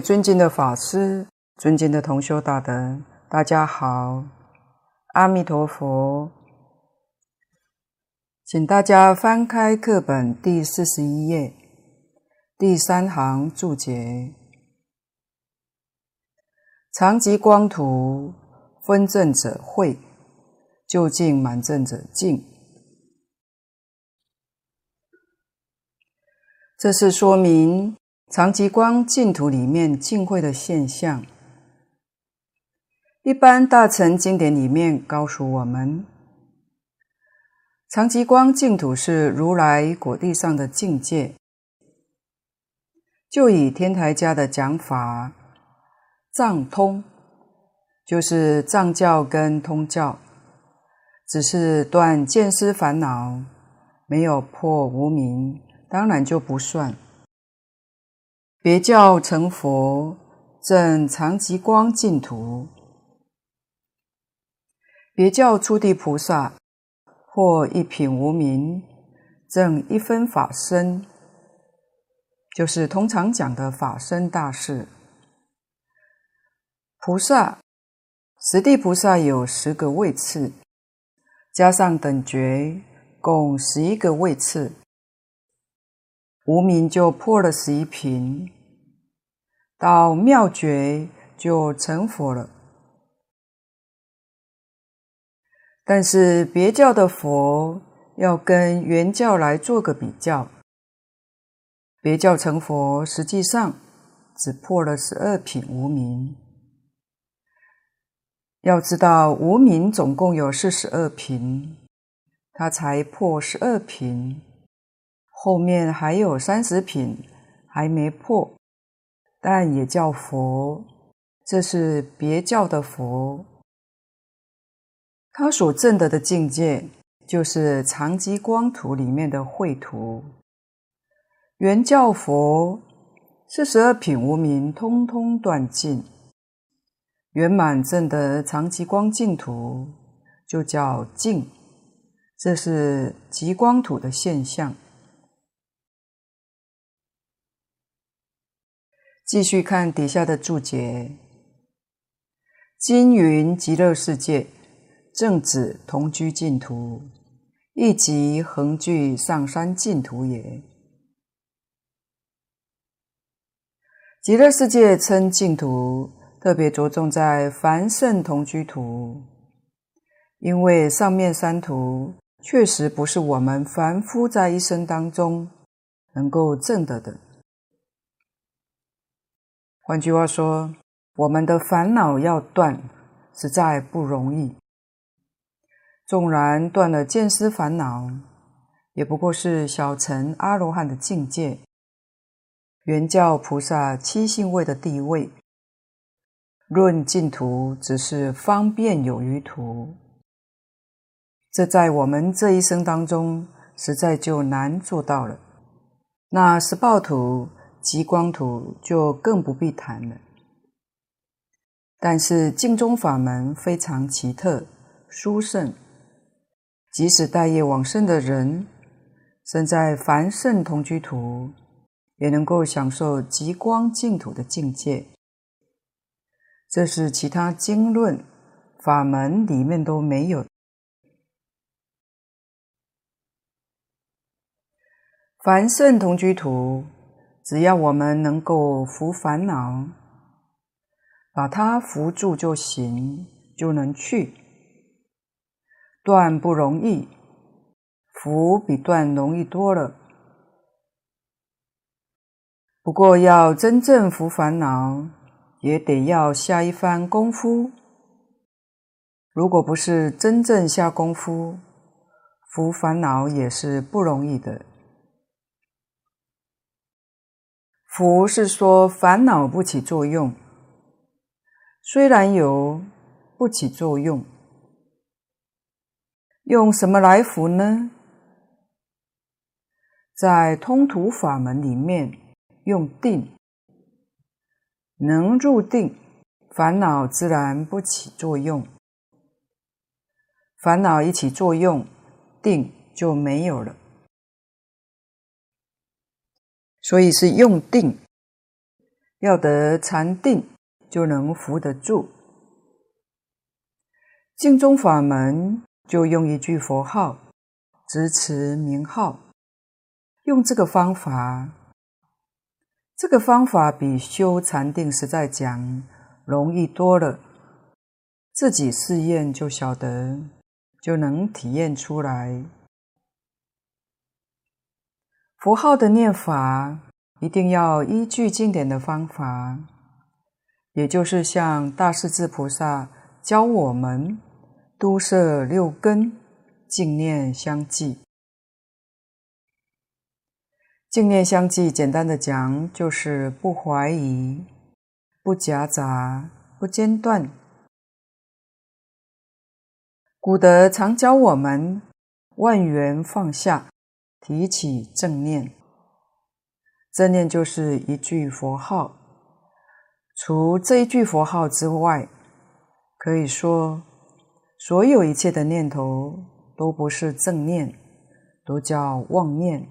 尊敬的法师、尊敬的同修大德，大家好，阿弥陀佛。请大家翻开课本第四十一页，第三行注解：常寂光图，分正者慧，究竟满正者净。这是说明。常寂光净土里面净慧的现象，一般大乘经典里面告诉我们，常寂光净土是如来果地上的境界。就以天台家的讲法，藏通就是藏教跟通教，只是断见思烦恼，没有破无明，当然就不算。别教成佛，证常寂光净土；别教初地菩萨，或一品无明，证一分法身，就是通常讲的法身大事。菩萨，十地菩萨有十个位次，加上等觉，共十一个位次。无明就破了十一品，到妙觉就成佛了。但是别教的佛要跟原教来做个比较，别教成佛实际上只破了十二品无明。要知道无明总共有四十二品，他才破十二品。后面还有三十品还没破，但也叫佛，这是别教的佛。他所证得的境界，就是常寂光土里面的绘图。原教佛四十二品无明通通断尽，圆满证得常寂光净土，就叫净。这是极光土的现象。继续看底下的注解：经云极乐世界，正指同居净土，亦即恒具上三净土也。极乐世界称净土，特别着重在凡圣同居土，因为上面三土确实不是我们凡夫在一生当中能够证得的。换句话说，我们的烦恼要断，实在不容易。纵然断了见思烦恼，也不过是小乘阿罗汉的境界。原教菩萨七信位的地位，论净土，只是方便有余土。这在我们这一生当中，实在就难做到了。那实报土。极光土就更不必谈了。但是净宗法门非常奇特殊胜，即使带业往生的人，身在凡圣同居土，也能够享受极光净土的境界。这是其他经论法门里面都没有。凡圣同居土。只要我们能够伏烦恼，把它伏住就行，就能去。断不容易，伏比断容易多了。不过要真正伏烦恼，也得要下一番功夫。如果不是真正下功夫，伏烦恼也是不容易的。福是说烦恼不起作用，虽然有，不起作用。用什么来伏呢？在通途法门里面，用定，能入定，烦恼自然不起作用。烦恼一起作用，定就没有了。所以是用定，要得禅定，就能扶得住。净宗法门就用一句佛号，直持名号，用这个方法。这个方法比修禅定实在讲容易多了，自己试验就晓得，就能体验出来。佛号的念法一定要依据经典的方法，也就是像大势至菩萨教我们。都摄六根，净念相继。净念相继，简单的讲，就是不怀疑、不夹杂、不间断。古德常教我们万缘放下，提起正念。正念就是一句佛号。除这一句佛号之外，可以说。所有一切的念头都不是正念，都叫妄念，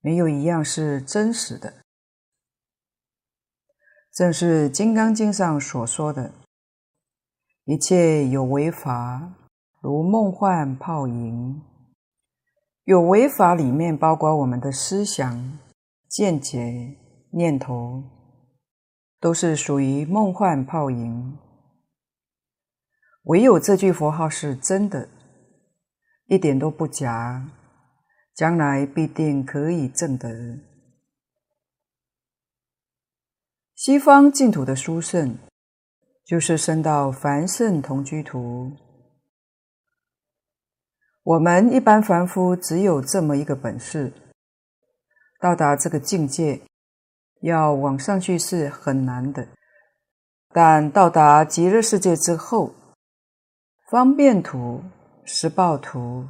没有一样是真实的。正是《金刚经》上所说的：“一切有为法，如梦幻泡影。”有为法里面包括我们的思想、见解、念头，都是属于梦幻泡影。唯有这句佛号是真的，一点都不假，将来必定可以证得。西方净土的殊胜，就是生到凡圣同居土。我们一般凡夫只有这么一个本事，到达这个境界，要往上去是很难的。但到达极乐世界之后，方便土、十报土，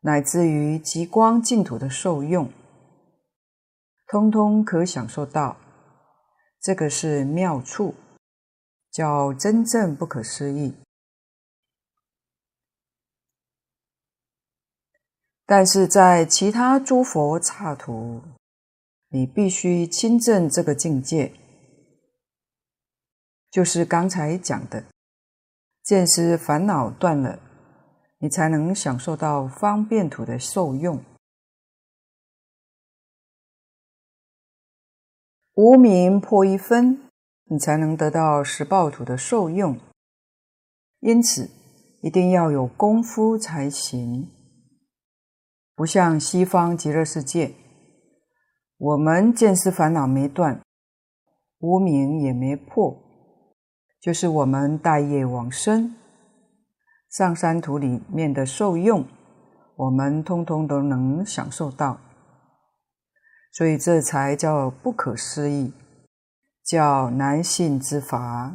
乃至于极光净土的受用，通通可享受到。这个是妙处，叫真正不可思议。但是在其他诸佛刹土，你必须亲证这个境界，就是刚才讲的。见思烦恼断了，你才能享受到方便土的受用。无明破一分，你才能得到十报土的受用。因此，一定要有功夫才行。不像西方极乐世界，我们见思烦恼没断，无明也没破。就是我们大业往生，上三土里面的受用，我们通通都能享受到，所以这才叫不可思议，叫难信之法。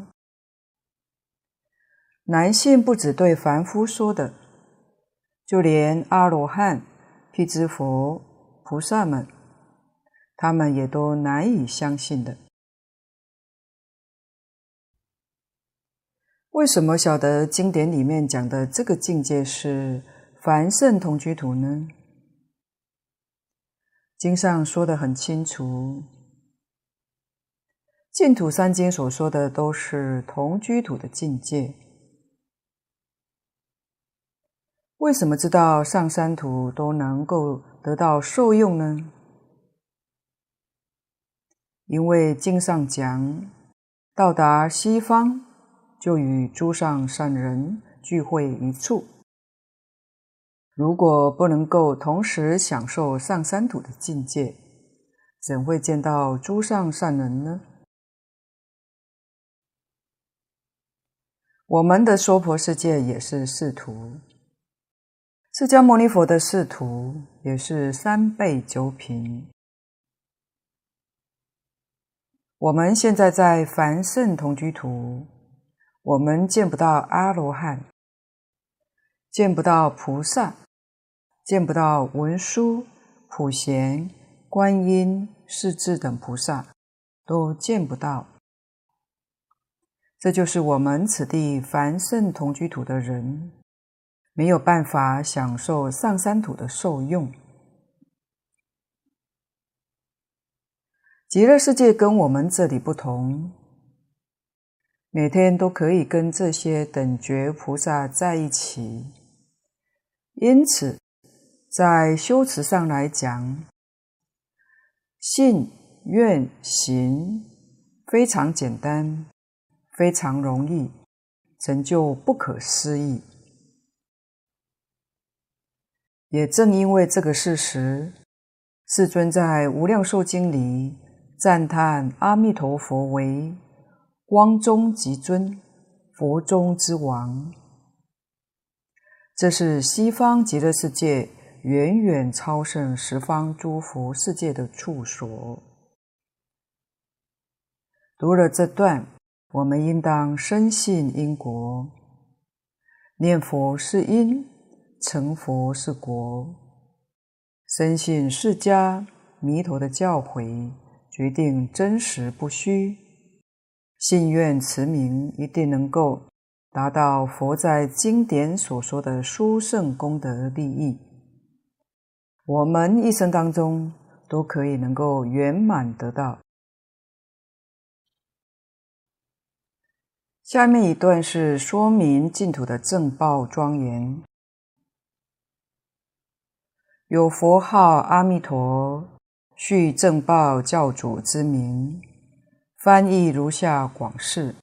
难信不只对凡夫说的，就连阿罗汉、辟支佛、菩萨们，他们也都难以相信的。为什么晓得经典里面讲的这个境界是凡圣同居土呢？经上说得很清楚，净土三经所说的都是同居土的境界。为什么知道上三土都能够得到受用呢？因为经上讲，到达西方。就与诸上善人聚会一处。如果不能够同时享受上三土的境界，怎会见到诸上善人呢？我们的娑婆世界也是四土，释迦牟尼佛的仕途也是三倍九品。我们现在在凡圣同居土。我们见不到阿罗汉，见不到菩萨，见不到文殊、普贤、观音、势至等菩萨，都见不到。这就是我们此地凡圣同居土的人，没有办法享受上三土的受用。极乐世界跟我们这里不同，每天都可以跟这些等觉菩萨在一起，因此在修持上来讲，信愿行非常简单，非常容易，成就不可思议。也正因为这个事实，世尊在《无量寿经》里赞叹阿弥陀佛为光中极尊，佛中之王。这是西方极乐世界远远超胜十方诸佛世界的处所。读了这段，我们应当深信因果，念佛是因。成佛是果，深信释迦弥陀的教诲，决定真实不虚，信愿持名，一定能够达到佛在经典所说的殊胜功德利益。我们一生当中都可以能够圆满得到。下面一段是说明净土的正报庄严。有佛号阿弥陀，续正报教主之名，翻译如下广释。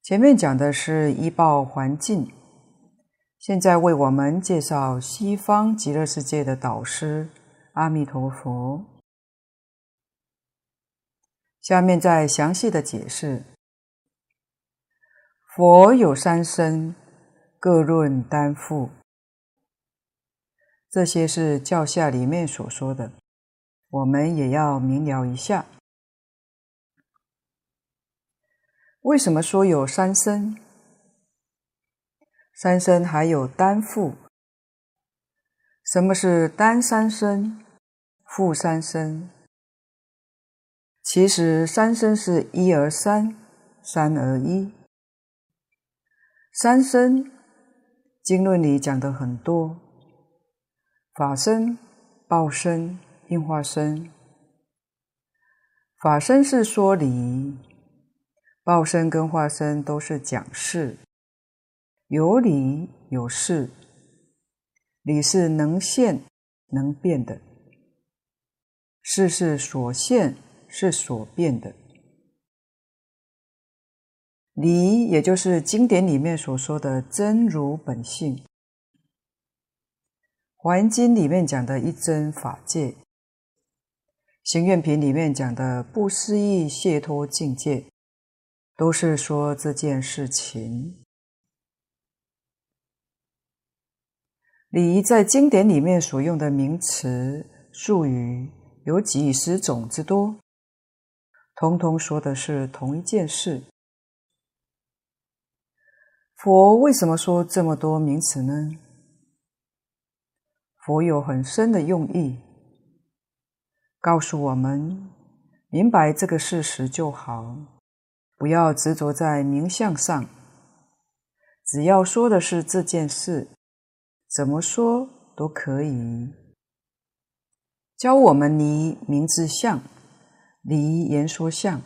前面讲的是依报还境，现在为我们介绍西方极乐世界的导师阿弥陀佛。下面再详细的解释：佛有三身，各论担负。这些是教下里面所说的，我们也要明了一下。为什么说有三身？三身还有单复。什么是单三身？负三身？其实三身是一而三，三而一。三身经论里讲的很多。法身、报身、应化身。法身是说理，报身跟化身都是讲事，有理有事。理是能现能变的，事是所现是所变的。理也就是经典里面所说的真如本性。华严经里面讲的一真法界，行愿品里面讲的不思议解脱境界，都是说这件事情。理在经典里面所用的名词术语有几十种之多，通通说的是同一件事。佛为什么说这么多名词呢？佛有很深的用意，告诉我们明白这个事实就好，不要执着在名相上。只要说的是这件事，怎么说都可以。教我们离名字相，离言说相，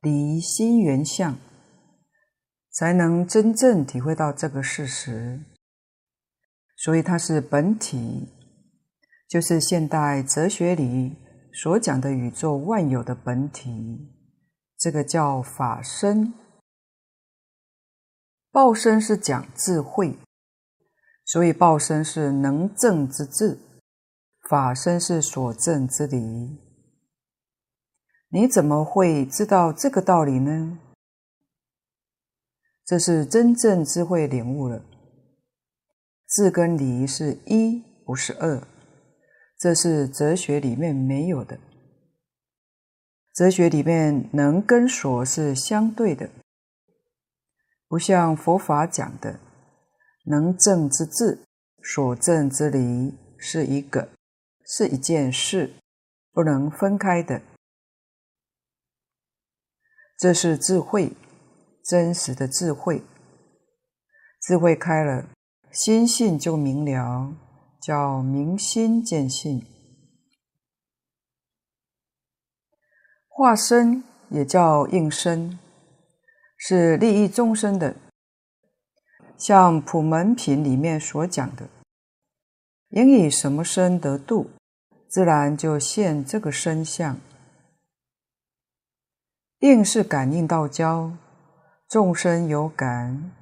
离心缘相，才能真正体会到这个事实。所以它是本体，就是现代哲学里所讲的宇宙万有的本体，这个叫法身。报身是讲智慧，所以报身是能证之智，法身是所证之理。你怎么会知道这个道理呢？这是真正智慧领悟了。智跟理是一，不是二，这是哲学里面没有的。哲学里面能跟所是相对的，不像佛法讲的能证之智，所证之理是一个，是一件事，不能分开的。这是智慧，真实的智慧，智慧开了。心性就明了，叫明心见性。化身也叫应身，是利益众生的。像普门品里面所讲的，应以什么身得度，自然就现这个身相。应是感应道交，众生有感，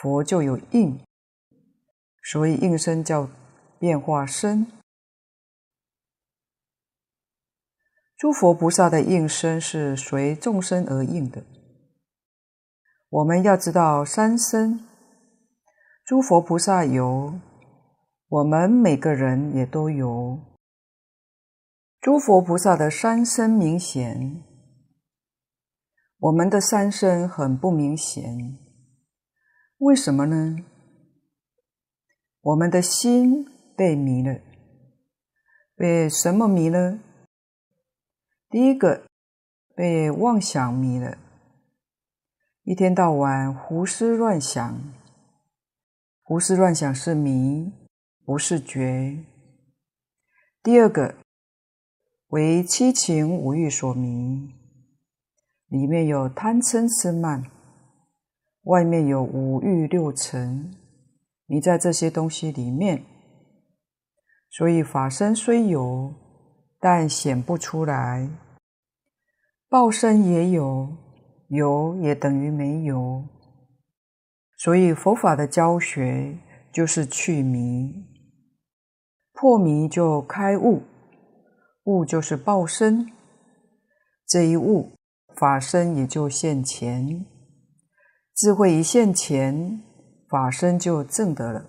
佛就有应，所以应身叫变化身。诸佛菩萨的应身是随众生而应的。我们要知道三身。诸佛菩萨有，我们每个人也都有。诸佛菩萨的三身明显，我们的三身很不明显。为什么呢？我们的心被迷了，被什么迷了？第一个，被妄想迷了，一天到晚胡思乱想。胡思乱想是迷，不是觉。第二个为七情五欲所迷，里面有贪嗔痴慢，外面有五欲六尘，迷在这些东西里面，所以法身虽有，但显不出来。报身也有，有也等于没有。所以佛法的教学就是去迷，破迷就开悟，悟就是报身，这一悟法身也就现前，智慧一现前，法身就证得了，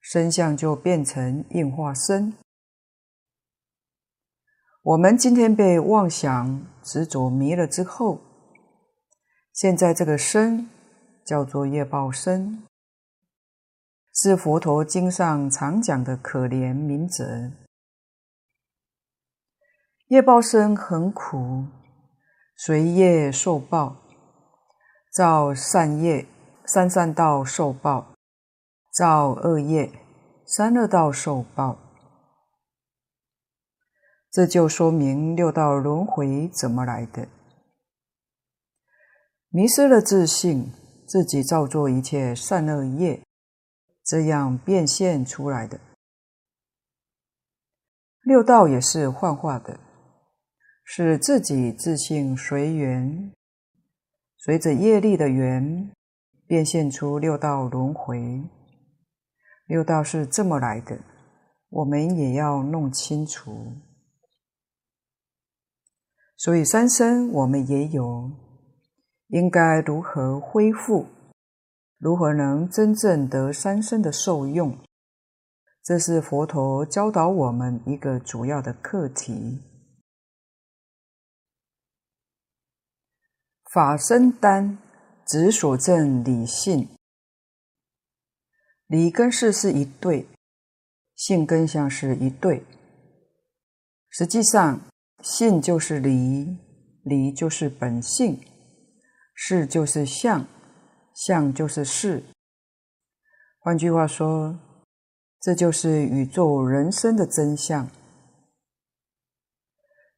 身相就变成应化身。我们今天被妄想执着迷了之后，现在这个身。叫做业报身，是佛陀经上常讲的可怜名者。业报身很苦，随业受报，造善业，三善道受报；造恶业，三恶道受报。这就说明六道轮回怎么来的，迷失了自信。自己造作一切善恶业，这样变现出来的。六道也是幻化的，是自己自信随缘，随着业力的缘，变现出六道轮回。六道是这么来的，我们也要弄清楚。所以三生我们也有。应该如何恢复？如何能真正得三生的受用？这是佛陀教导我们一个主要的课题。法身单子所证理性，理跟事是一对，性跟相是一对。实际上，性就是理，理就是本性。事就是相，相就是事。换句话说，这就是宇宙人生的真相。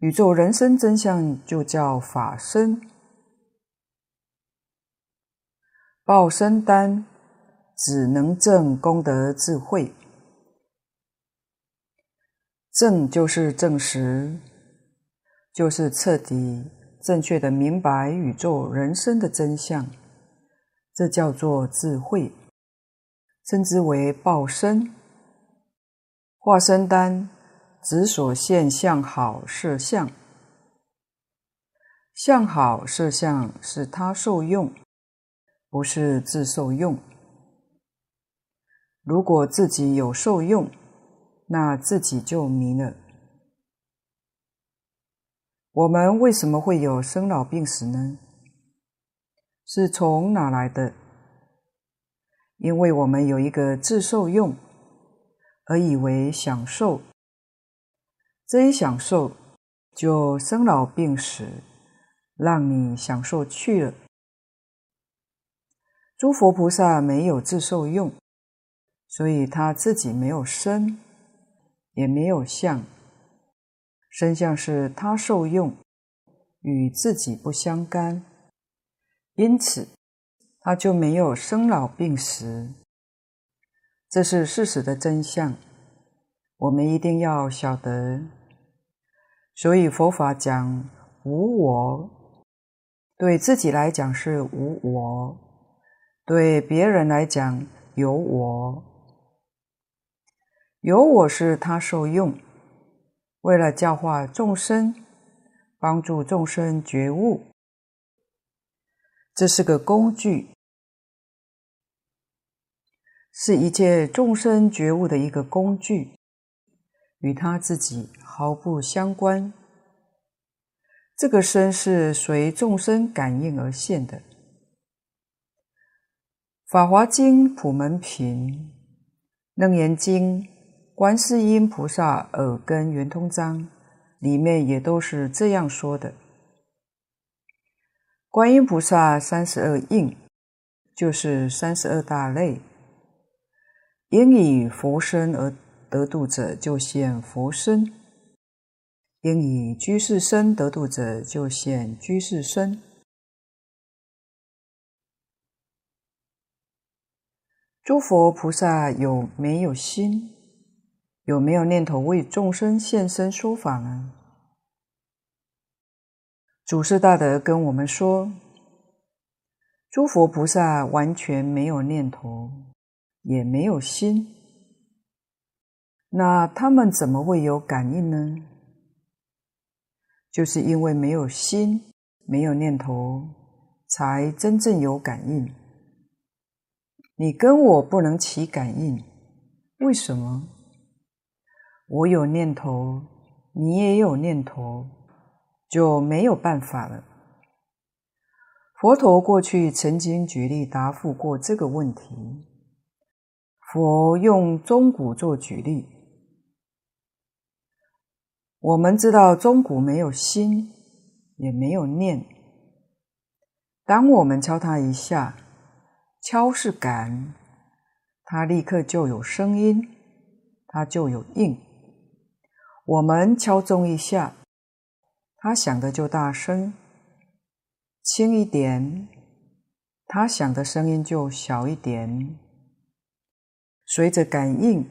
宇宙人生真相就叫法身。报身单只能证功德智慧，证就是证实，就是彻底。正确的明白宇宙人生的真相，这叫做智慧，称之为报身。化身单指所现相好色相，相好色相是他受用，不是自受用。如果自己有受用，那自己就迷了。我们为什么会有生老病死呢？是从哪来的？因为我们有一个自受用，而以为享受，这一享受就生老病死，让你享受去了。诸佛菩萨没有自受用，所以他自己没有身，也没有相。身相是他受用，与自己不相干，因此他就没有生老病死。这是事实的真相，我们一定要晓得。所以佛法讲无我，对自己来讲是无我，对别人来讲有我。有我是他受用。为了教化众生，帮助众生觉悟，这是个工具，是一切众生觉悟的一个工具，与他自己毫不相关。这个身是随众生感应而现的。《法华经·普门品》、《楞严经》。观世音菩萨耳根圆通章里面也都是这样说的：观音菩萨三十二应，就是三十二大类。应以佛身而得度者，就现佛身；应以居士身得度者，就现居士身。诸佛菩萨有没有心？有没有念头为众生现身说法呢？祖师大德跟我们说，诸佛菩萨完全没有念头，也没有心，那他们怎么会有感应呢？就是因为没有心，没有念头，才真正有感应。你跟我不能起感应，为什么？我有念头，你也有念头，就没有办法了。佛陀过去曾经举例答复过这个问题。佛用钟鼓做举例，我们知道钟鼓没有心，也没有念。当我们敲它一下，敲是感，它立刻就有声音，它就有应。我们敲钟一下，它响的就大声；轻一点，它响的声音就小一点。随着感应，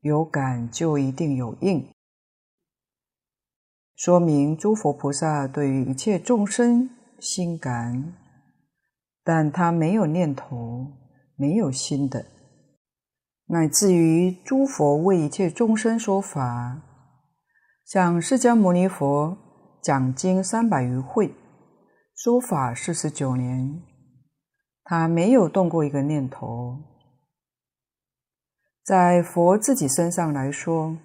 有感就一定有应，说明诸佛菩萨对于一切众生心感，但他没有念头，没有心的，乃至于诸佛为一切众生说法。像释迦牟尼佛讲经三百余会，说法四十九年，他没有动过一个念头。在佛自己身上来说，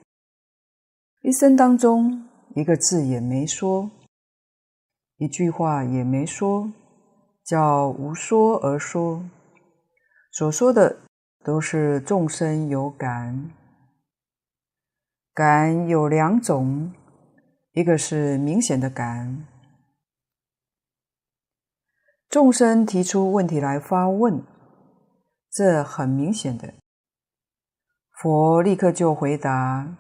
一生当中一个字也没说，一句话也没说，叫无说而说，所说的都是众生有感。感有两种，一个是明显的感，众生提出问题来发问，这很明显的，佛立刻就回答。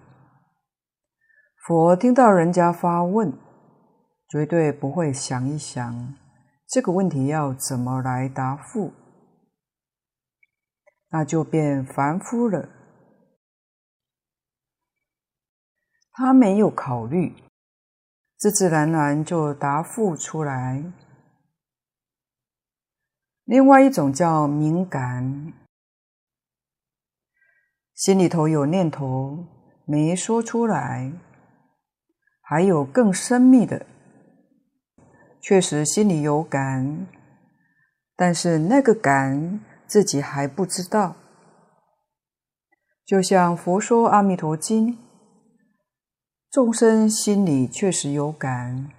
佛听到人家发问，绝对不会想一想这个问题要怎么来答复，那就变凡夫了。他没有考虑，自自然然就答复出来。另外一种叫敏感，心里头有念头没说出来，还有更深密的，确实心里有感，但是那个感自己还不知道。就像佛说《阿弥陀经》。众生心里确实有感，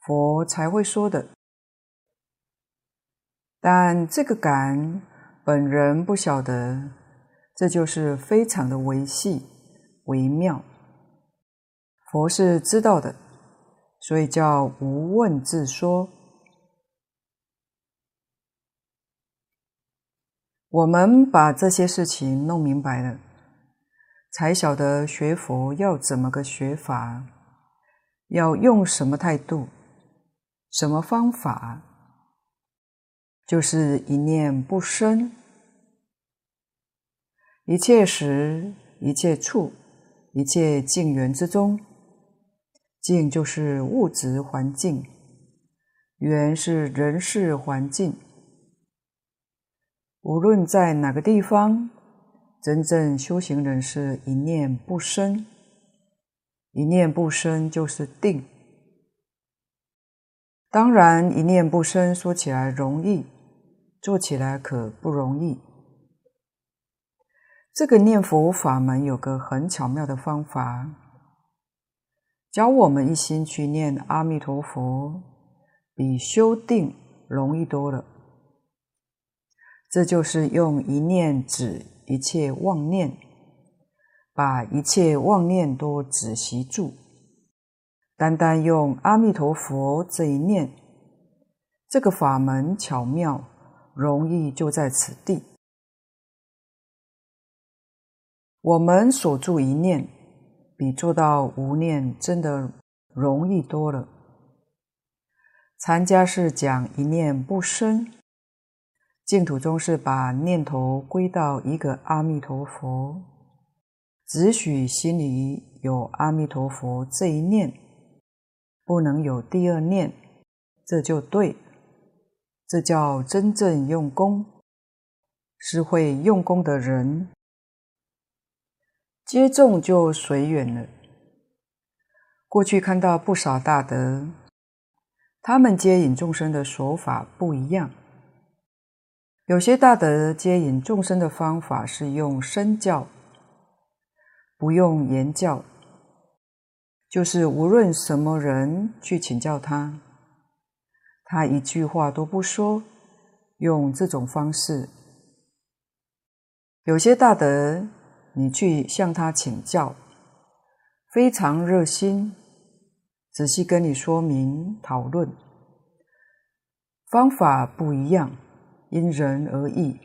佛才会说的。但这个感本人不晓得，这就是非常的微细、微妙。佛是知道的，所以叫无问自说。我们把这些事情弄明白了。才晓得学佛要怎么个学法，要用什么态度，什么方法？就是一念不生，一切时、一切处、一切境缘之中，境就是物质环境，缘是人事环境。无论在哪个地方，真正修行人是一念不生，一念不生就是定。当然，一念不生说起来容易。做起来可不容易。这个念佛法门有个很巧妙的方法，教我们一心去念阿弥陀佛，比修定容易多了。这就是用一念止一切妄念，把一切妄念都止息住，单单用阿弥陀佛这一念，这个法门巧妙。容易就在此地。我们守住一念，比做到无念真的容易多了。禅家是讲一念不生，净土宗是把念头归到一个阿弥陀佛，只许心里有阿弥陀佛这一念，不能有第二念，这就对。这叫真正用功，是会用功的人。接众就随缘了。过去看到不少大德，他们接引众生的手法不一样。有些大德接引众生的方法是用身教，不用言教，就是无论什么人去请教他。他一句话都不说，用这种方式。有些大德，你去向他请教，非常热心，仔细跟你说明讨论，方法不一样，因人而异，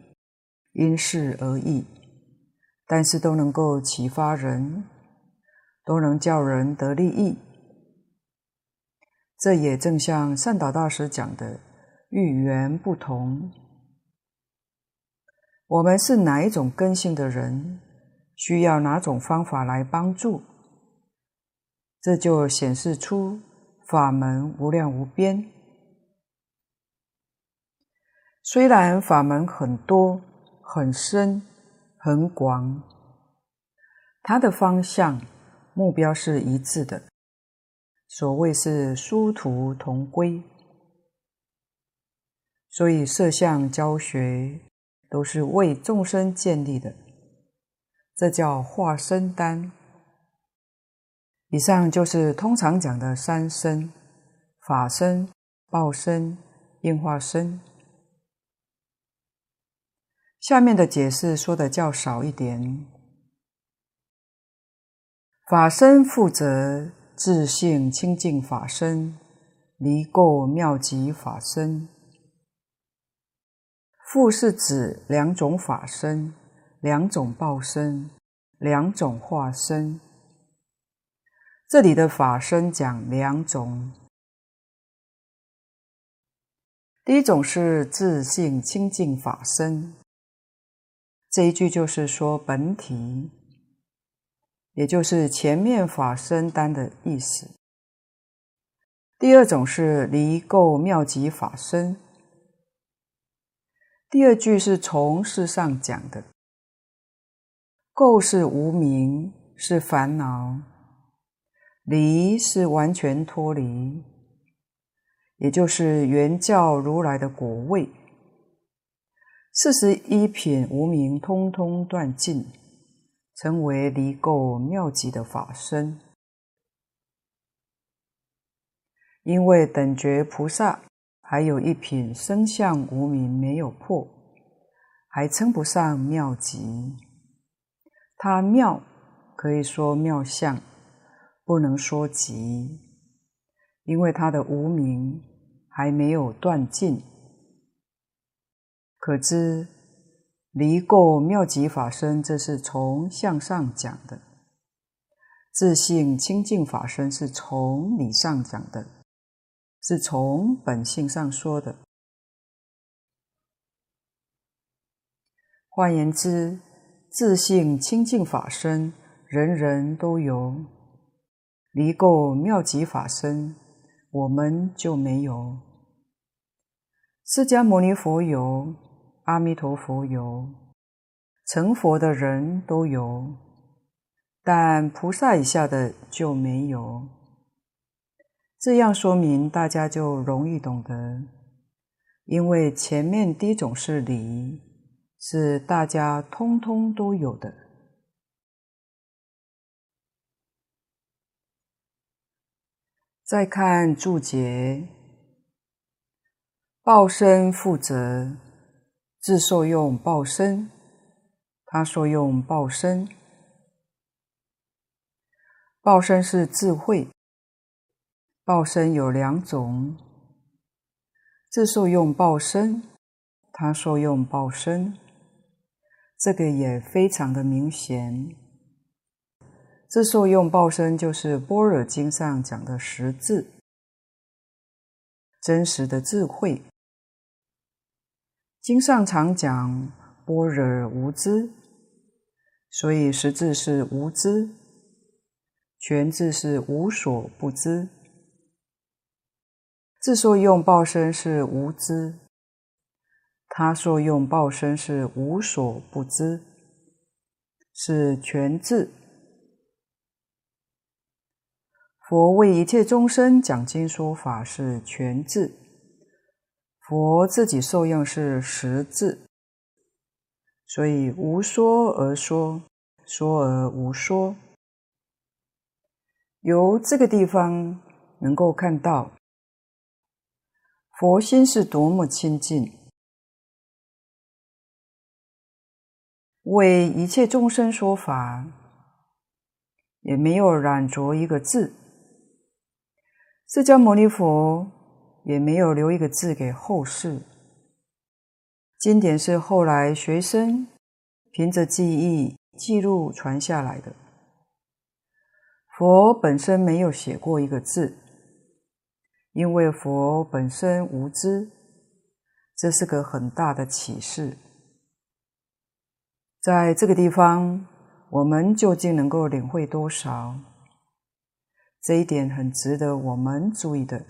因事而异，但是都能够启发人，都能叫人得利益。这也正像善导大师讲的，遇缘不同。我们是哪一种根性的人，需要哪种方法来帮助，这就显示出法门无量无边。虽然法门很多、很深、很广，它的方向、目标是一致的。所谓是殊途同归，所以设相教学都是为众生建立的，这叫化身丹。以上就是通常讲的三身：法身、报身、应化身。下面的解释说的较少一点，法身负责。自性清净法身，离垢妙极法身。负是指两种法身，两种报身，两种化身。这里的法身讲两种，第一种是自性清净法身，这一句就是说本体。也就是前面法身单的意思。第二种是离垢妙极法身。第二句是从事上讲的，垢是无明，是烦恼；离是完全脱离，也就是原教如来的果位。四十一品无明通通断尽。成为离垢妙极的法身，因为等觉菩萨还有一品生相无明没有破，还称不上妙极。他妙可以说妙相，不能说极，因为他的无明还没有断尽。可知。离垢妙极法身，这是从相上讲的；自性清净法身是从理上讲的。是从本性上说的。换言之，自性清净法身，人人都有；离垢妙极法身，我们就没有。释迦牟尼佛有，阿弥陀佛有，成佛的人都有，但菩萨以下的就没有。这样说明，大家就容易懂得，因为前面第一种是离。是大家通通都有的。再看注解，报身负责，自受用报身，他受用报身。报身是智慧，报身有两种，自受用报身，他受用报身。这个也非常的明显，自受用报身就是《般若经》上讲的实智，真实的智慧。经上常讲般若无知，所以实智是无知，全智是无所不知。自受用报身是无知。他受用报身是无所不知，是全智。佛为一切众生讲经说法是全智，佛自己受用是实智，所以无说而说，说而无说。由这个地方能够看到，佛心是多么清净。为一切众生说法，也没有染着一个字。释迦牟尼佛也没有留一个字给后世。经典是后来学生凭着记忆记录传下来的。佛本身没有写过一个字，因为佛本身无知，这是个很大的启示。在这个地方，我们究竟能够领会多少？这一点很值得我们注意的。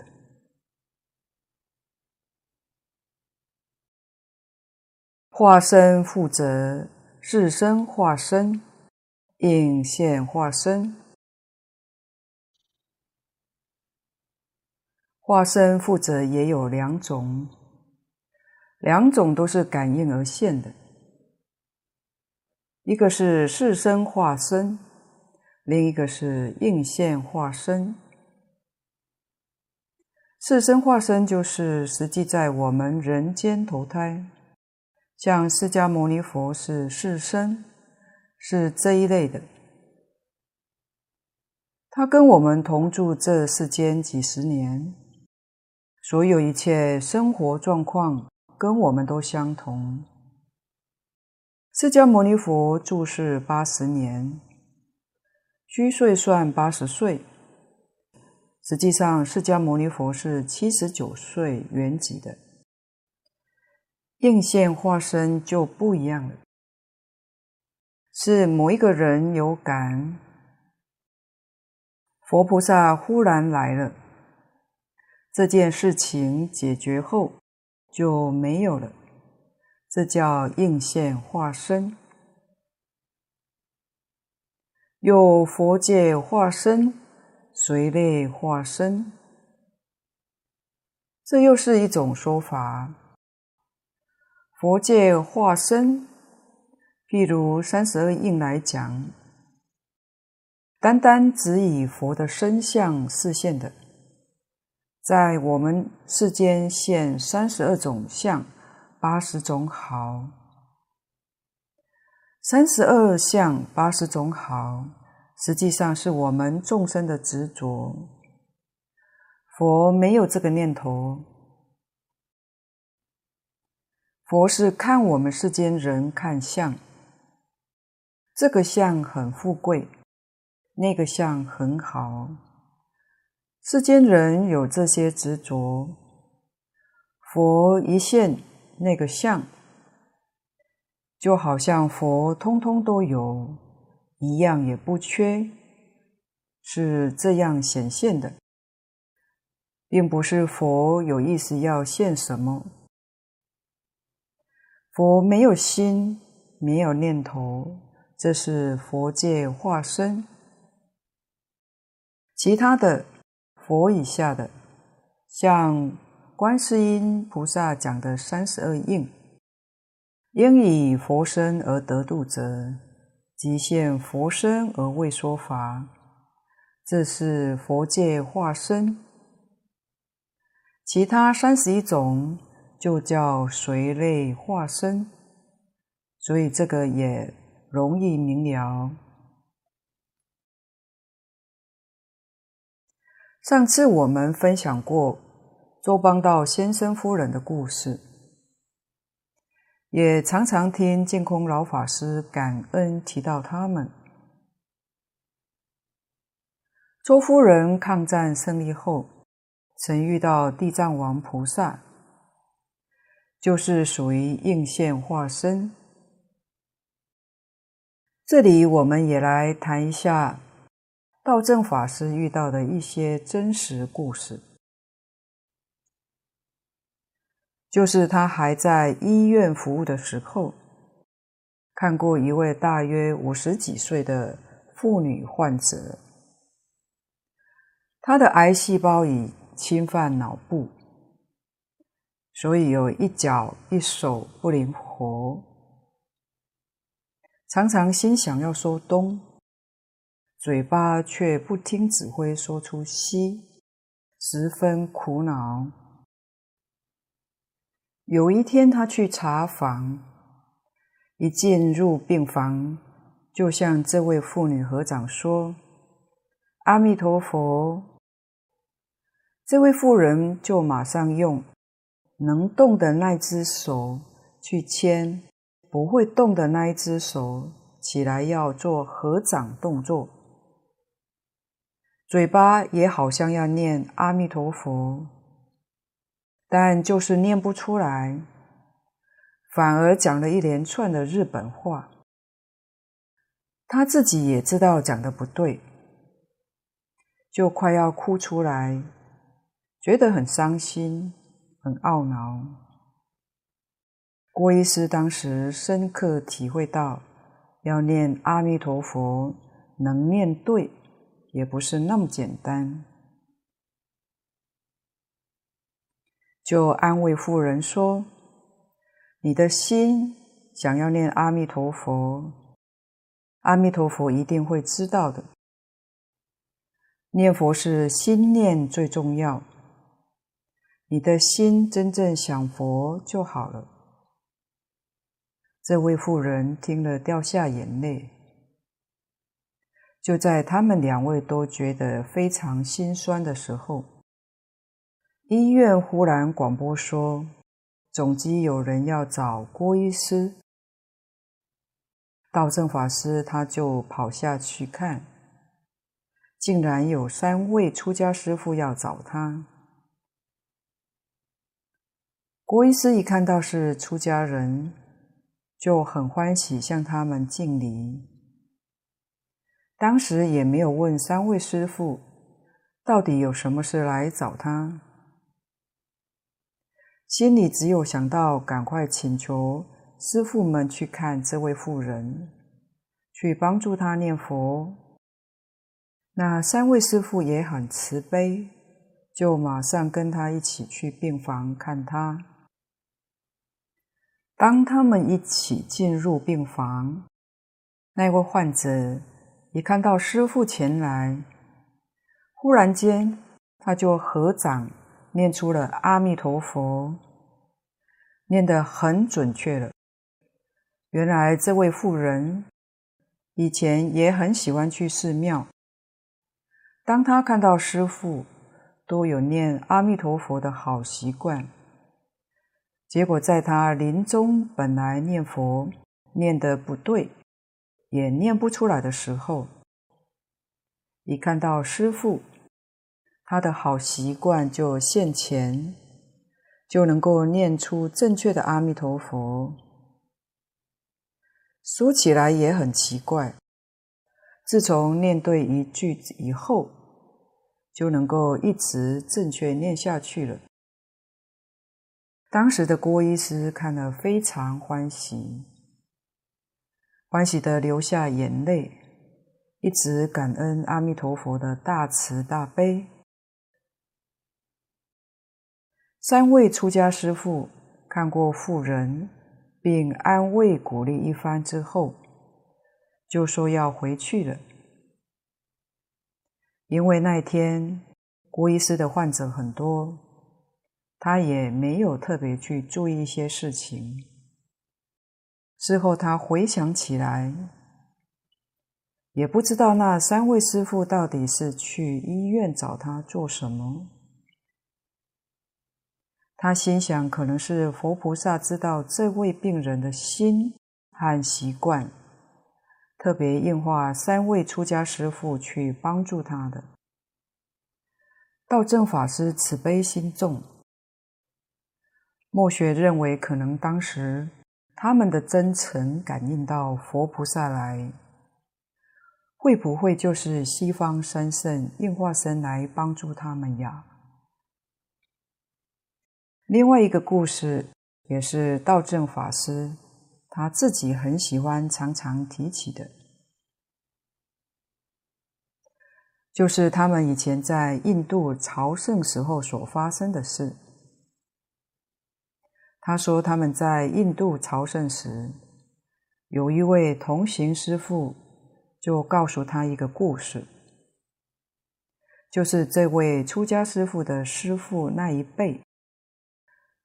化身负责，是身化身，应现化身。化身负责也有两种，两种都是感应而现的。一个是是身化身，另一个是应现化身。是身化身就是实际在我们人间投胎，像释迦牟尼佛是是身，是这一类的。他跟我们同住这世间几十年，所有一切生活状况跟我们都相同。释迦牟尼佛住世八十年，虚岁算八十岁，实际上释迦牟尼佛是七十九岁圆寂的。应现化身就不一样了，是某一个人有感，佛菩萨忽然来了，这件事情解决后就没有了。这叫应现化身，有佛界化身，随类化身，这又是一种说法。佛界化身，譬如三十二应来讲，单单只以佛的身相示现的，在我们世间现三十二种相。八十种好，三十二相八十种好，实际上是我们众生的执着。佛没有这个念头，佛是看我们世间人看相，这个相很富贵，那个相很好，世间人有这些执着，佛一现那个相，就好像佛通通都有，一样也不缺，是这样显现的，并不是佛有意思要现什么。佛没有心，没有念头，这是佛界化身。其他的佛以下的，像观世音菩萨讲的三十二应，应以佛身而得度者，即现佛身而为说法，这是佛界化身。其他三十一种。就叫随类化身，所以这个也容易明了。上次我们分享过周邦道先生夫人的故事，也常常听净空老法师感恩提到他们。周夫人抗战胜利后，曾遇到地藏王菩萨。就是属于应现化身。这里我们也来谈一下道正法师遇到的一些真实故事。就是他还在医院服务的时候，看过一位大约五十几岁的妇女患者，她的癌细胞已侵犯脑部。所以有一脚一手不灵活，常常心想要说东，嘴巴却不听指挥说出西，十分苦恼。有一天，他去查房，一进入病房，就向这位妇女合掌说：“阿弥陀佛。”这位妇人就马上用。能动的那只手去牵，不会动的那一只手起来要做合掌动作，嘴巴也好像要念阿弥陀佛，但就是念不出来，反而讲了一连串的日本话。他自己也知道讲的不对，就快要哭出来，觉得很伤心。很懊恼。郭医师当时深刻体会到，要念阿弥陀佛，能念对，也不是那么简单。就安慰妇人说：“你的心想要念阿弥陀佛，阿弥陀佛一定会知道的。念佛是心念最重要。”你的心真正想佛就好了。这位妇人听了掉下眼泪。就在他们两位都觉得非常心酸的时候，医院忽然广播说，总机有人要找郭医师。道正法师他就跑下去看，竟然有三位出家师父要找他。郭医师一看到是出家人，就很欢喜，向他们敬礼。当时也没有问三位师父到底有什么事来找他，心里只有想到赶快请求师父们去看这位妇人，去帮助他念佛。那三位师父也很慈悲，就马上跟他一起去病房看他。当他们一起进入病房，那位患者一看到师父前来，忽然间他就合掌念出了阿弥陀佛，念得很准确了。原来这位妇人以前也很喜欢去寺庙，当他看到师父都有念阿弥陀佛的好习惯。结果，在他临终本来念佛念得不对，也念不出来的时候，一看到师父，他的好习惯就现前，就能够念出正确的阿弥陀佛。说起来也很奇怪，自从念对一句以后，就能够一直正确念下去了。当时的郭医师看了非常欢喜，欢喜的流下眼泪，一直感恩阿弥陀佛的大慈大悲。三位出家师父看过妇人，并安慰鼓励一番之后，就说要回去了。因为那天郭医师的患者很多，他也没有特别去注意一些事情。事后他回想起来，也不知道那三位师父到底是去医院找他做什么。他心想，可能是佛菩萨知道这位病人的心和习惯，特别应化三位出家师父去帮助他的。道正法师慈悲心重，末学认为可能当时他们的真诚感应到佛菩萨来，会不会就是西方三圣应化身来帮助他们呀？另外一个故事也是道正法师他自己很喜欢常常提起的，就是他们以前在印度朝圣时候所发生的事。他说他们在印度朝圣时，有一位同行师父就告诉他一个故事，就是这位出家师父的师父那一辈。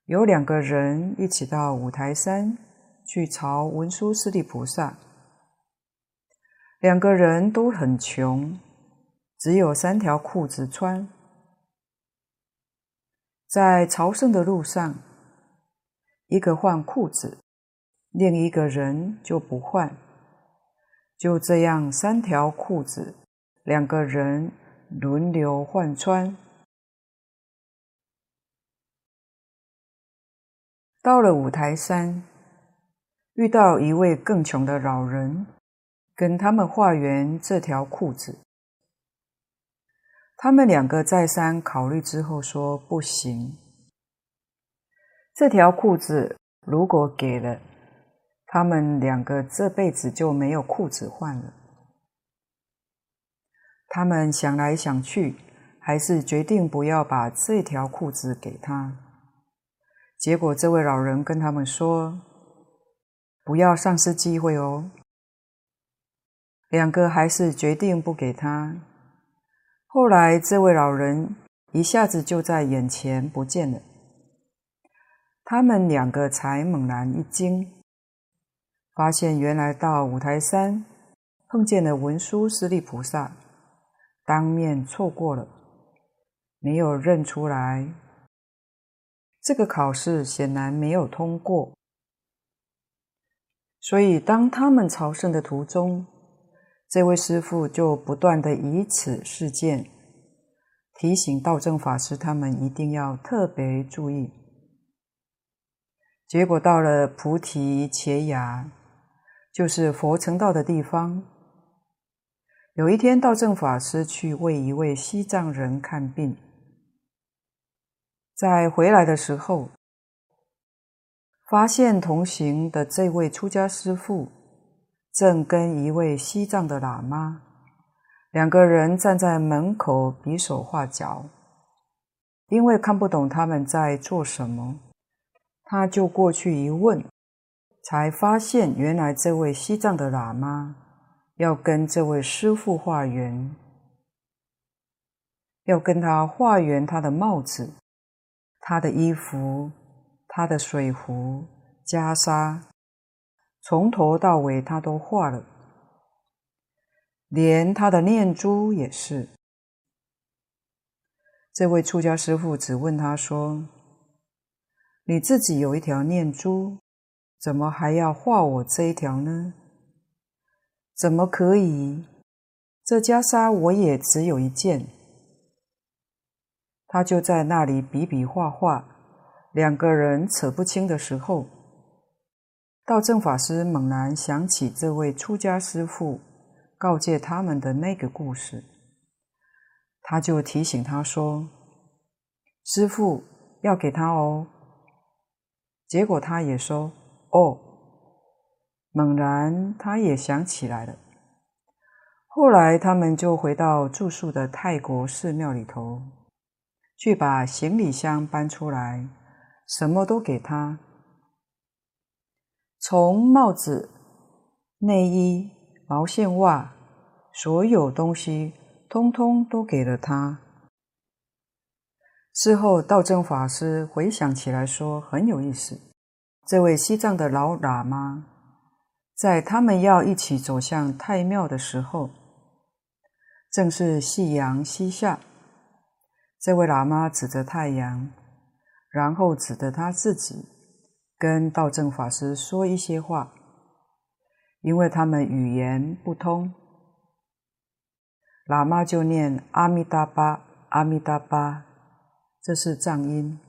有两个人一起到五台山去朝文殊师利菩萨，两个人都很穷，只有三条裤子穿。在朝圣的路上，一个换裤子，另一个人就不换，就这样三条裤子，两个人轮流换穿。到了五台山，遇到一位更穷的老人，跟他们化缘这条裤子。他们两个再三考虑之后说不行，这条裤子如果给了，他们两个这辈子就没有裤子换了。他们想来想去，还是决定不要把这条裤子给他。结果，这位老人跟他们说：“不要丧失机会哦。”两个还是决定不给他。后来，这位老人一下子就在眼前不见了。他们两个才猛然一惊，发现原来到五台山碰见了文殊师利菩萨，当面错过了，没有认出来。这个考试显然没有通过，所以当他们朝圣的途中，这位师父就不断的以此事件提醒道正法师，他们一定要特别注意。结果到了菩提伽亚，就是佛成道的地方。有一天，道正法师去为一位西藏人看病。在回来的时候，发现同行的这位出家师父正跟一位西藏的喇嘛两个人站在门口比手画脚，因为看不懂他们在做什么，他就过去一问，才发现原来这位西藏的喇嘛要跟这位师父化缘，要跟他化缘他的帽子。他的衣服、他的水壶、袈裟，从头到尾他都画了，连他的念珠也是。这位出家师父只问他说：“你自己有一条念珠，怎么还要画我这一条呢？怎么可以？这袈裟我也只有一件。”他就在那里比比划划，两个人扯不清的时候，道正法师猛然想起这位出家师父告诫他们的那个故事，他就提醒他说：“师父要给他哦。”结果他也说：“哦。”猛然他也想起来了。后来他们就回到住宿的泰国寺庙里头，去把行李箱搬出来，什么都给他，从帽子、内衣、毛线袜，所有东西通通都给了他。事后道正法师回想起来说，很有意思。这位西藏的老喇嘛，在他们要一起走向太庙的时候，正是夕阳西下，这位喇嘛指着太阳，然后指着他自己，跟道正法师说一些话。因为他们语言不通，喇嘛就念阿弥达巴，阿弥达巴，这是藏音。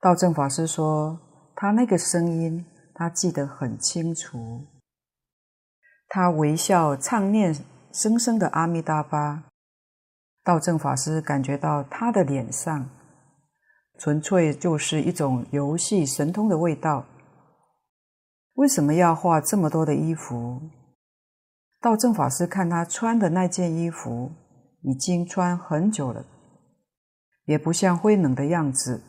道正法师说，他那个声音，他记得很清楚。他微笑唱念。声声的阿弥达巴，道正法师感觉到他的脸上，纯粹就是一种游戏神通的味道。为什么要画这么多的衣服？道正法师看他穿的那件衣服，已经穿很久了，也不像灰冷的样子。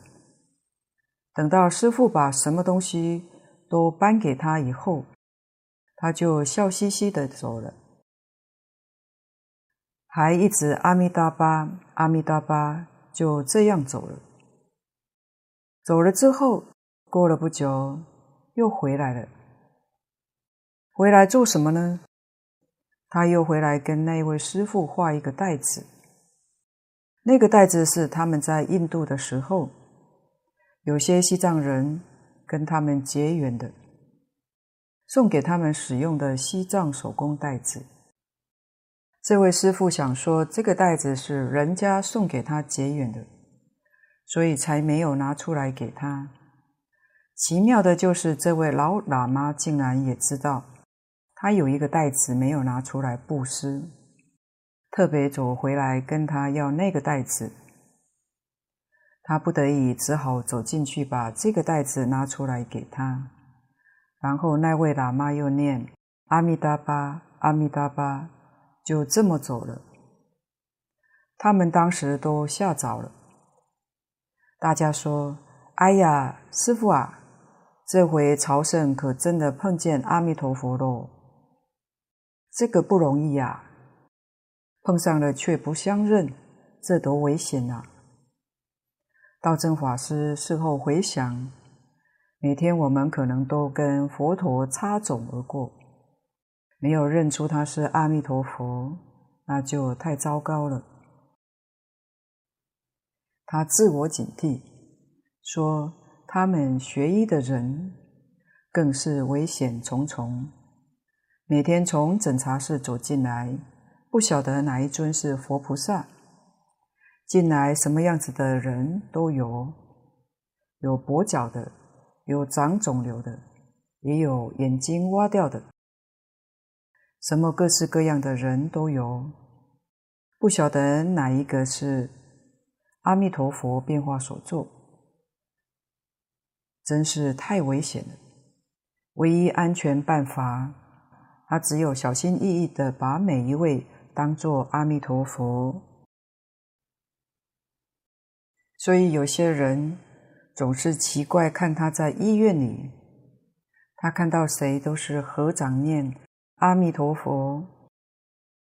等到师父把什么东西都搬给他以后，他就笑嘻嘻的走了。还一直阿弥达巴，阿弥达巴，就这样走了。走了之后，过了不久，又回来了。回来做什么呢？他又回来跟那位师父画一个袋子。那个袋子是他们在印度的时候，有些西藏人跟他们结缘的，送给他们使用的西藏手工袋子。这位师父想说，这个袋子是人家送给他结缘的，所以才没有拿出来给他。奇妙的就是，这位老喇嘛竟然也知道，他有一个袋子没有拿出来布施，特别走回来跟他要那个袋子。他不得已只好走进去，把这个袋子拿出来给他。然后那位喇嘛又念阿弥达巴，阿弥达巴。就这么走了，他们当时都吓着了。大家说：“哎呀，师傅啊，这回朝圣可真的碰见阿弥陀佛喽！这个不容易呀，碰上了却不相认，这多危险啊！”道真法师事后回想，每天我们可能都跟佛陀擦踵而过。没有认出他是阿弥陀佛，那就太糟糕了。他自我警惕，说他们学医的人更是危险重重。每天从诊察室走进来，不晓得哪一尊是佛菩萨。进来什么样子的人都有，有跛脚的，有长肿瘤的，也有眼睛挖掉的。什么各式各样的人都有，不晓得哪一个是阿弥陀佛变化所作，真是太危险了。唯一安全办法，他只有小心翼翼地把每一位当作阿弥陀佛。所以有些人总是奇怪，看他在医院里，他看到谁都是合掌念。阿弥陀佛。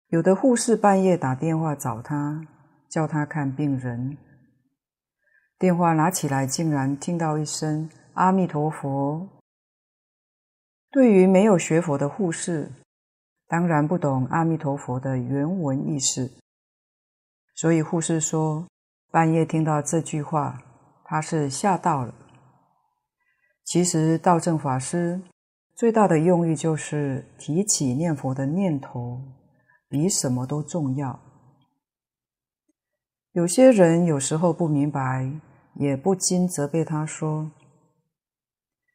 有的护士半夜打电话找他，叫他看病人。电话拿起来，竟然听到一声“阿弥陀佛”。对于没有学佛的护士，当然不懂阿弥陀佛的原文意思。所以护士说，半夜听到这句话，他是吓到了。其实道正法师。最大的用意就是提起念佛的念头，比什么都重要。有些人有时候不明白，也不禁责备他说：“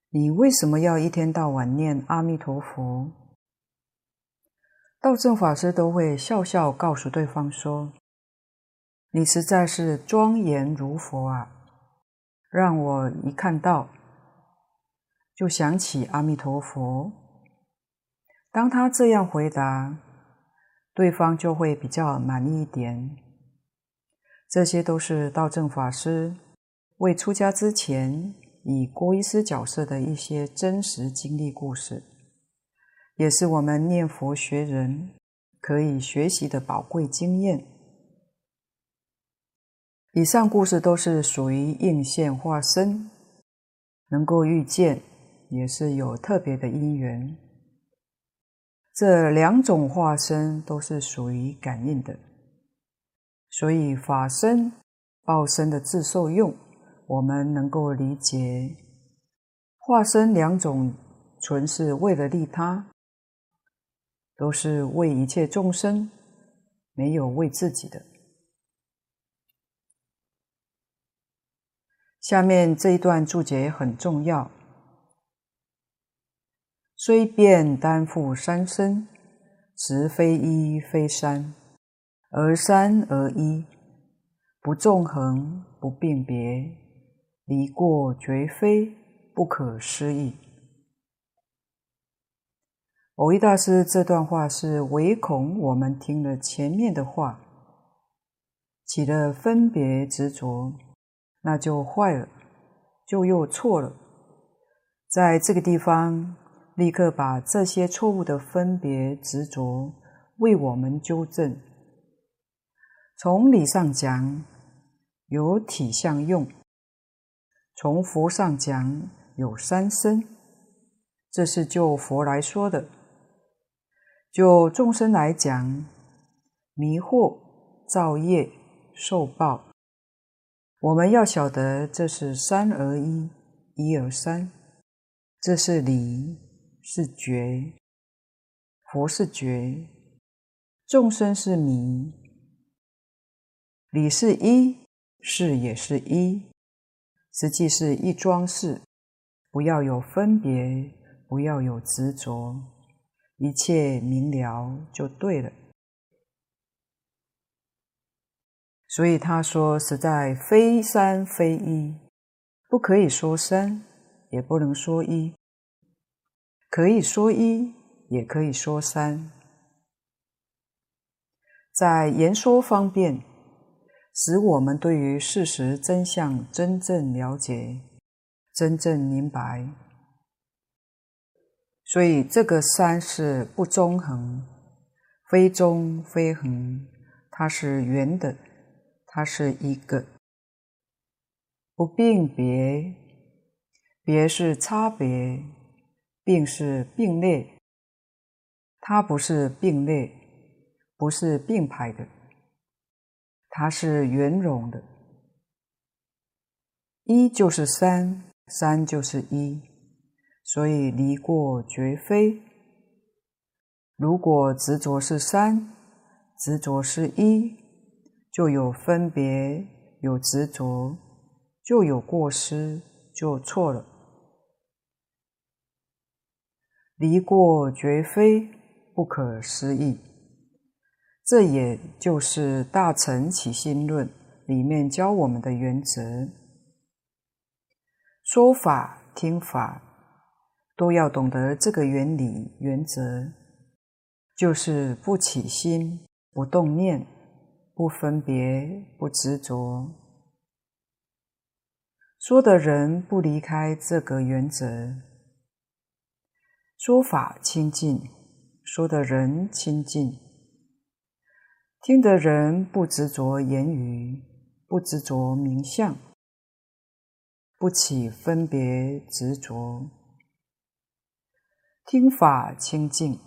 你为什么要一天到晚念阿弥陀佛？”道正法师都会笑笑告诉对方说：“你实在是庄严如佛啊，让我一看到就想起阿弥陀佛。”当他这样回答，对方就会比较满意一点。这些都是道正法师未出家之前以郭医师角色的一些真实经历故事，也是我们念佛学人可以学习的宝贵经验。以上故事都是属于应现化身，能够遇见也是有特别的因缘。这两种化身都是属于感应的。所以法身、报身的自受用，我们能够理解。化身两种，纯是为了利他，都是为一切众生，没有为自己的。下面这一段注解很重要：虽变担负三身，实非一非三。而三而一，不纵横，不辨别，离过绝非，不可思议。蕅益大师这段话是唯恐我们听了前面的话，起了分别执着，那就坏了，就又错了。在这个地方，立刻把这些错误的分别执着为我们纠正。从理上讲，有体相用；从佛上讲，有三身。这是就佛来说的。就众生来讲，迷惑、造业、受报。我们要晓得，这是三而一，一而三。这是理，是觉。佛是觉，众生是迷。理是一，事也是一，实际是一桩事。不要有分别，不要有执着，一切明了就对了。所以他说，实在非三非一，不可以说三，也不能说一，可以说一，也可以说三，在言说方便。使我们对于事实真相真正了解、真正明白。所以这个三是不中横，非中非横，它是圆的，它是一个。不并别，别是差别，并是并列，它不是并列，不是并排的。它是圆融的，一就是三，三就是一，所以离过绝非。如果执着是三，执着是一，就有分别，有执着，就有过失，就错了。离过绝非，不可思议。这也就是《大乘起心论》里面教我们的原则：说法、听法都要懂得这个原理、原则，就是不起心、不动念、不分别、不执着。说的人不离开这个原则，说法清净，说的人清净。听的人不执着言语，不执着名相，不起分别执着，听法清净，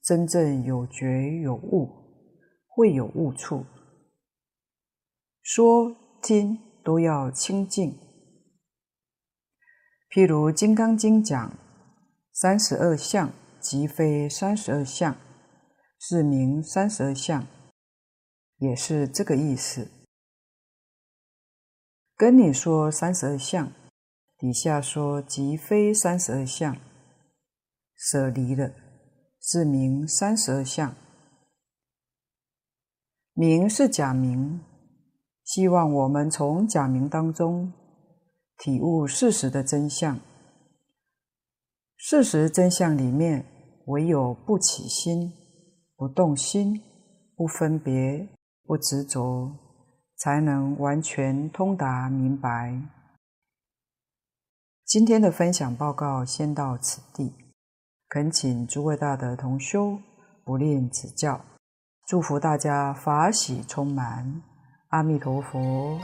真正有觉有悟，会有悟处。说听都要清净。譬如《金刚经》讲三十二相，即非三十二相，是名三十二相。也是这个意思。跟你说三十二相，底下说即非三十二相，舍离了，是名三十二相。名是假名，希望我们从假名当中体悟事实的真相。事实真相里面，唯有不起心、不动心、不分别、不执着，才能完全通达明白。今天的分享报告先到此地，恳请诸位大德同修不吝指教，祝福大家法喜充满，阿弥陀佛。